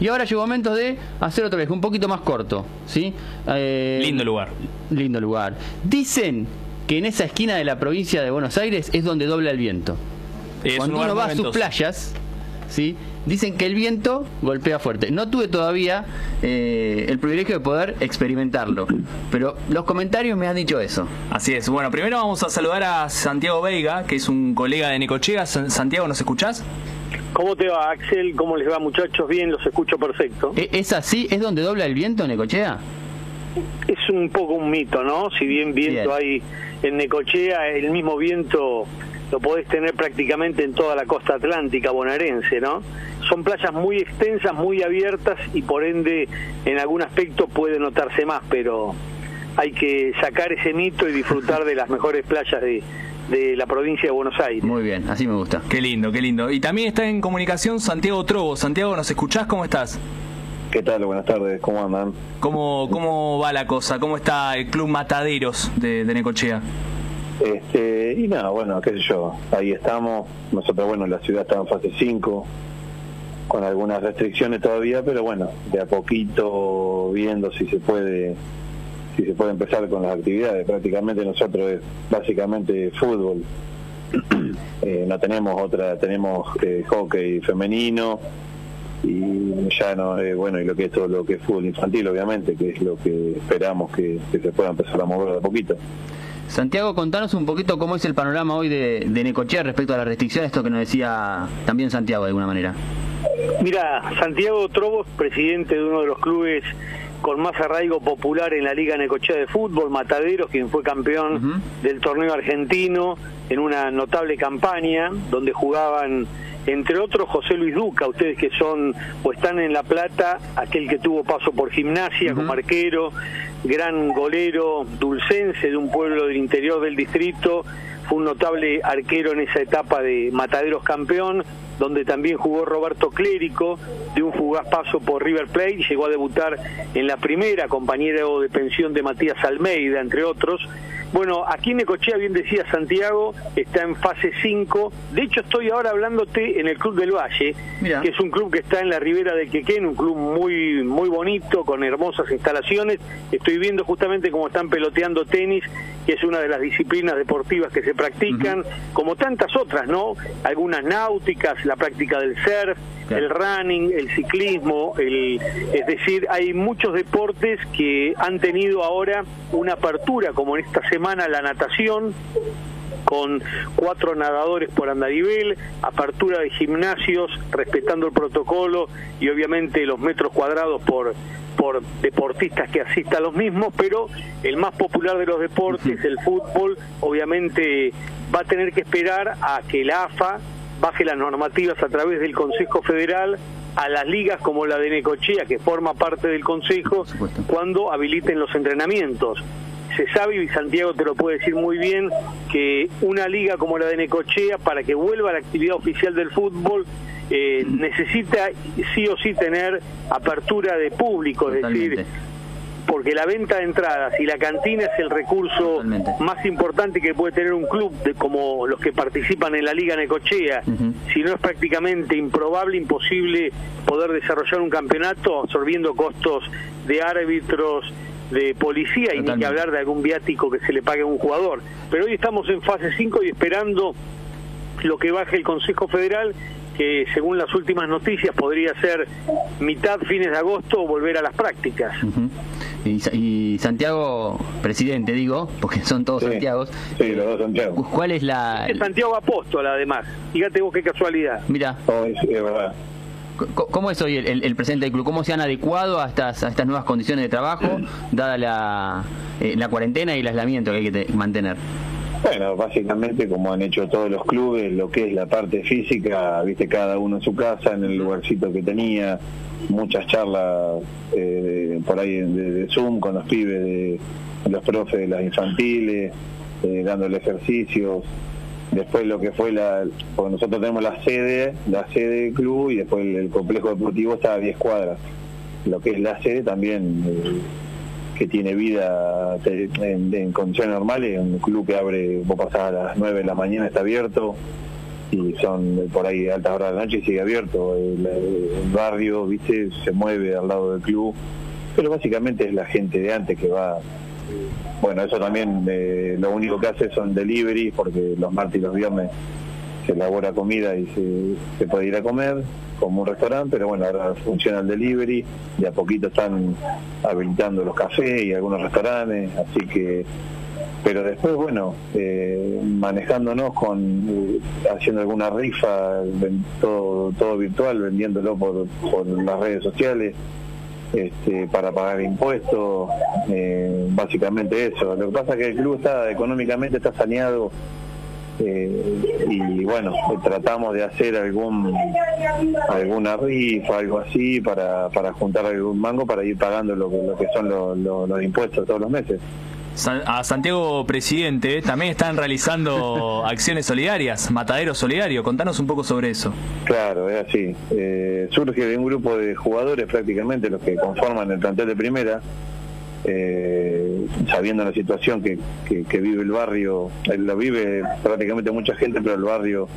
Y ahora llegó momento de hacer otra vez, un poquito más corto. ¿sí? Eh, lindo lugar. Lindo lugar. Dicen que en esa esquina de la provincia de Buenos Aires es donde dobla el viento. Cuando uno va a sus playas, ¿sí? dicen que el viento golpea fuerte. No tuve todavía eh, el privilegio de poder experimentarlo, pero los comentarios me han dicho eso. Así es. Bueno, primero vamos a saludar a Santiago Veiga, que es un colega de Necochea. Santiago, ¿nos escuchás? ¿Cómo te va, Axel? ¿Cómo les va, muchachos? Bien, los escucho perfecto. ¿E-, ¿Es así? ¿Es donde dobla el viento en Necochea? Es un poco un mito, ¿no? Si bien viento hay en Necochea, el mismo viento lo podés tener prácticamente en toda la costa atlántica bonaerense, ¿no? Son playas muy extensas, muy abiertas y por ende en algún aspecto puede notarse más, pero hay que sacar ese mito y disfrutar de las mejores playas de, de la provincia de Buenos Aires. Muy bien, así me gusta. Qué lindo, qué lindo. Y también está en comunicación Santiago Trobo. Santiago, ¿nos escuchás? ¿Cómo estás? ¿Qué tal? Buenas tardes, ¿cómo andan? ¿Cómo, cómo va la cosa? ¿Cómo está el Club Mataderos de, de Necochea? Este, y nada, bueno, qué sé yo, ahí estamos. Nosotros, bueno, la ciudad está en fase 5, con algunas restricciones todavía, pero bueno, de a poquito viendo si se puede si se puede empezar con las actividades. Prácticamente nosotros es básicamente fútbol. Eh, no tenemos otra, tenemos eh, hockey femenino y ya no, eh, bueno, y lo que es todo lo que es fútbol infantil, obviamente, que es lo que esperamos que, se pueda empezar a mover de a poquito. Santiago, contanos un poquito cómo es el panorama hoy de, de Necochea respecto a la restricción, esto que nos decía también Santiago de alguna manera. Mira, Santiago Trobos, presidente de uno de los clubes con más arraigo popular en la Liga Necochea de Fútbol, Mataderos, quien fue campeón del torneo argentino en una notable campaña donde jugaban entre otros José Luis Duca, ustedes que son o están en La Plata, aquel que tuvo paso por gimnasia como arquero, gran golero dulcense de un pueblo del interior del distrito, fue un notable arquero en esa etapa de Mataderos campeón, donde también jugó Roberto Clérico, de un fugaz paso por River Plate, llegó a debutar en la primera, compañero de pensión de Matías Almeida, entre otros. Bueno, aquí en Necochea, bien decía Santiago, está en fase 5. De hecho, estoy ahora hablándote en el Club del Valle, que es un club que está en la ribera de Quequén, un club muy muy bonito, con hermosas instalaciones. Estoy viendo justamente cómo están peloteando tenis, que es una de las disciplinas deportivas que se practican, como tantas otras, ¿no? Algunas náuticas, la práctica del surf, el running, el ciclismo, el, es decir, hay muchos deportes que han tenido ahora una apertura, como en esta semana la natación, con cuatro nadadores por andarivel, apertura de gimnasios respetando el protocolo y obviamente los metros cuadrados por por deportistas que asistan a los mismos, pero el más popular de los deportes, el fútbol, obviamente va a tener que esperar a que la AFA baje las normativas a través del Consejo Federal a las ligas como la de Necochea, que forma parte del Consejo, cuando habiliten los entrenamientos. Se sabe, y Santiago te lo puede decir muy bien, que una liga como la de Necochea, para que vuelva a la actividad oficial del fútbol, eh, necesita sí o sí tener apertura de público, es decir, porque la venta de entradas y la cantina es el recurso más importante que puede tener un club de, como los que participan en la Liga Necochea. Si no es prácticamente improbable, imposible poder desarrollar un campeonato absorbiendo costos de árbitros, de policía y ni que hablar de algún viático que se le pague a un jugador. Pero hoy estamos en fase 5 y esperando lo que baje el Consejo Federal que según las últimas noticias podría ser mitad, fines de agosto, volver a las prácticas. Y, Santiago, presidente, digo, porque son todos Santiagos. Sí, los dos Santiago. ¿Cuál es la...? Es Santiago Apóstol, además. Fíjate vos qué casualidad. Mira. Oh, es, verdad. ¿Cómo es hoy el, presidente del club? ¿Cómo se han adecuado a estas, a estas nuevas condiciones de trabajo, dada la, eh, la cuarentena y el aislamiento que hay que mantener? Bueno, básicamente como han hecho todos los clubes, lo que es la parte física, viste cada uno en su casa, en el lugarcito que tenía, muchas charlas eh, por ahí de, Zoom con los pibes, de, los profes de las infantiles, eh, dándole ejercicios. Después lo que fue la, porque nosotros tenemos la sede, la sede del club y después el, complejo deportivo está a 10 cuadras. Lo que es la sede también... Eh, que tiene vida en, condiciones normales, un club que abre, vos pasás a las 9 de la mañana, está abierto, y son por ahí altas horas de la noche y sigue abierto. El, barrio, viste, se mueve al lado del club, pero básicamente es la gente de antes que va. Bueno, eso también eh, lo único que hace son delivery, porque los martes y los viernes se elabora comida y se, se puede ir a comer como un restaurante, pero bueno, ahora funciona el delivery, de a poquito están habilitando los cafés y algunos restaurantes, así que pero después bueno eh, manejándonos con eh, haciendo alguna rifa todo virtual vendiéndolo por, las redes sociales este, para pagar impuestos eh, básicamente eso. Lo que pasa es que el club está económicamente está saneado y bueno tratamos de hacer algún alguna rifa algo así para, para juntar algún mango para ir pagando lo que son los impuestos todos los meses a Santiago Presidente también están realizando acciones solidarias, Matadero Solidario. Contanos un poco sobre eso. Claro, es así. Eh, surge de un grupo de jugadores prácticamente los que conforman el plantel de primera, eh, sabiendo la situación que, vive el barrio, lo vive prácticamente mucha gente, pero el barrio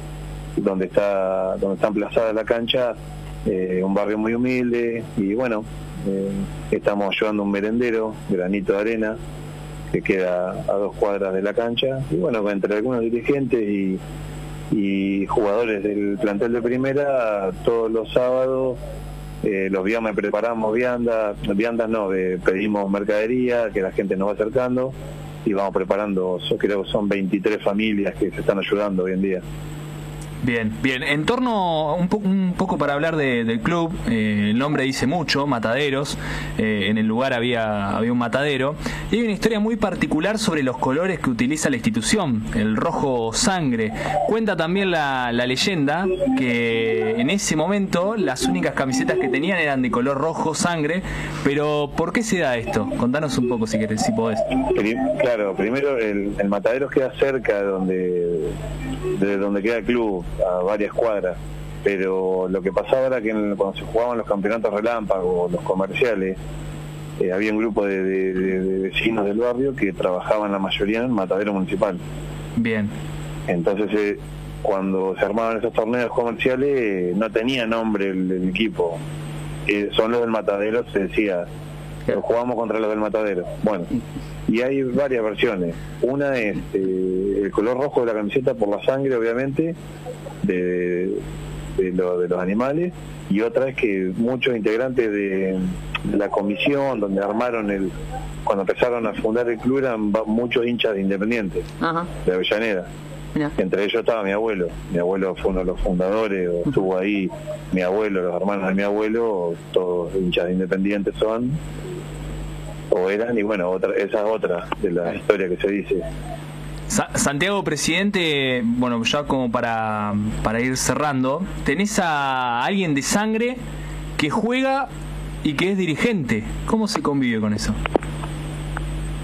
donde está donde está emplazada la cancha, eh, un barrio muy humilde y bueno, estamos llevando un merendero, granito de arena, que queda a dos cuadras de la cancha. Y bueno, entre algunos dirigentes y, jugadores del plantel de primera, todos los sábados eh, los viernes preparamos viandas, viandas no, pedimos mercadería, que la gente nos va acercando y vamos preparando, creo que son 23 familias que se están ayudando hoy en día. Bien, bien. En torno, un, un poco para hablar del club, eh, el nombre dice mucho, Mataderos. Eh, en el lugar había, había un matadero. Y hay una historia muy particular sobre los colores que utiliza la institución, el rojo sangre. Cuenta también la, leyenda que en ese momento las únicas camisetas que tenían eran de color rojo sangre. Pero, ¿por qué se da esto? Contanos un poco si querés, si podés. Claro, primero el, el matadero queda cerca de donde, de donde queda el club a varias cuadras. Pero lo que pasaba era que cuando se jugaban los campeonatos relámpagos, los comerciales, eh, había un grupo de, vecinos del barrio que trabajaban la mayoría en el matadero municipal. Bien. Entonces, eh, cuando se armaban esos torneos comerciales, no tenía nombre el, equipo. Eh, son los del matadero, se decía, jugamos contra los del matadero. Bueno, y hay varias versiones. Una es el color rojo de la camiseta por la sangre, obviamente, de, de, lo, de los animales y otra es que muchos integrantes de, la comisión donde armaron el cuando empezaron a fundar el club eran muchos hinchas de Independiente de Avellaneda. Entre ellos estaba mi abuelo. Mi abuelo fue uno de los fundadores estuvo ahí. Mi abuelo los hermanos de mi abuelo todos hinchas de Independiente son o eran y bueno otra esa es otra de la historia que se dice Santiago, presidente, bueno, ya como para, para ir cerrando, tenés a alguien de sangre que juega y que es dirigente. ¿Cómo se convive con eso?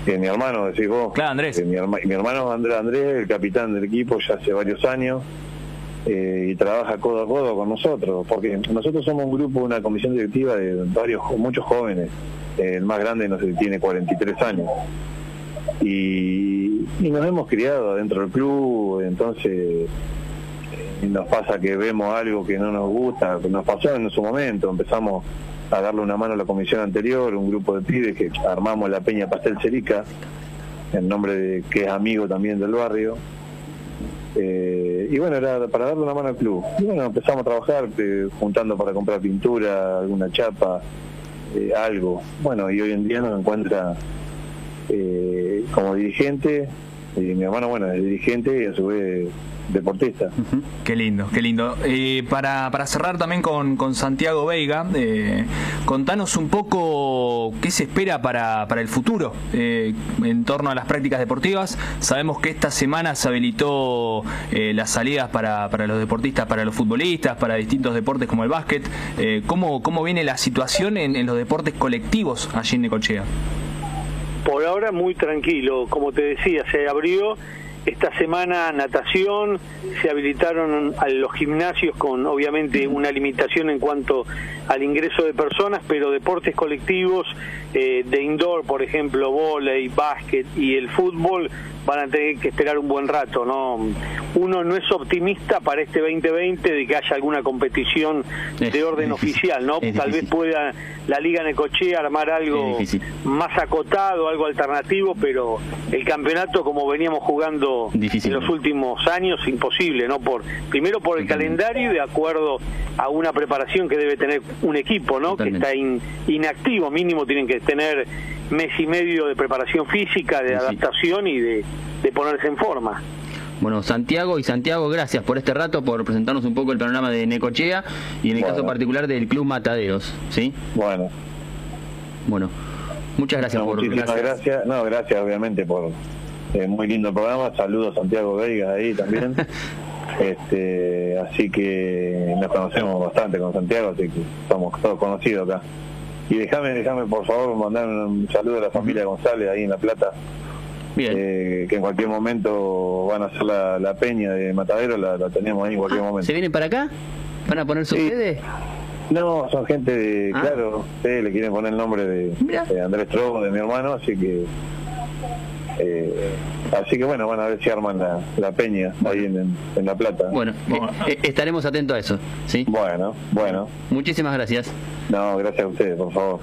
mi hermano, decís vos. Claro, Andrés. mi, hermano Andrés, Andrés, el capitán del equipo ya hace varios años eh, y trabaja codo a codo con nosotros, porque nosotros somos un grupo, una comisión directiva de varios, muchos jóvenes. el más grande no sé, tiene 43 años. Y y nos hemos criado dentro del club, entonces eh, nos pasa que vemos algo que no nos gusta, nos pasó en su momento, empezamos a darle una mano a la comisión anterior, un grupo de pibes que armamos la Peña Pastel Cerica, en nombre de que es amigo también del barrio. Eh, y bueno, era para darle una mano al club. Y bueno, empezamos a trabajar eh, juntando para comprar pintura, alguna chapa, algo. Bueno, y hoy en día nos encuentra como dirigente y mi hermano, bueno, es dirigente y a su vez deportista. Qué lindo, qué lindo. Eh, para, para cerrar también con, con Santiago Veiga, eh, contanos un poco qué se espera para, para el futuro eh, en torno a las prácticas deportivas. Sabemos que esta semana se habilitó las salidas para, para los deportistas, para los futbolistas, para distintos deportes como el básquet. ¿cómo, ¿Cómo viene la situación en, en los deportes colectivos allí en Necochea? Por ahora muy tranquilo, como te decía, se abrió esta semana natación, se habilitaron a los gimnasios con obviamente una limitación en cuanto al ingreso de personas, pero deportes colectivos eh, de indoor, por ejemplo, volei, básquet y el fútbol, van a tener que esperar un buen rato, ¿no? Uno no es optimista para este 2020 de que haya alguna competición de orden oficial, ¿no? Tal vez pueda la Liga Necochea armar algo más acotado, algo alternativo, pero el campeonato como veníamos jugando en los últimos años, imposible, ¿no? Por Primero por el calendario y de acuerdo a una preparación que debe tener un equipo, ¿no? Que está inactivo, mínimo tienen que tener mes y medio de preparación física, de adaptación y de, ponerse en forma. Bueno, Santiago y Santiago, gracias por este rato, por presentarnos un poco el panorama de Necochea y en el caso particular del Club Mataderos, ¿sí? Bueno. Bueno, muchas gracias por... Muchísimas gracias. No, gracias obviamente por... Eh, muy lindo programa, saludos a Santiago Veiga ahí también. este Así que nos conocemos bastante con Santiago, así que estamos todos conocidos acá. Y déjame, déjame por favor mandar un saludo a la familia González ahí en La Plata. Eh, que en cualquier momento van a hacer la, peña de Matadero, la, tenemos ahí en cualquier ah, momento. ¿Se vienen para acá? ¿Van a poner su sede? No, son gente de, ah. claro, le quieren poner el nombre de, Andrés Trobo, de mi hermano, así que eh, así que bueno, van a ver si arman la, peña ahí en, La Plata. Bueno, eh, estaremos atentos a eso. ¿sí? Bueno, bueno. Muchísimas gracias. No, gracias a ustedes, por favor.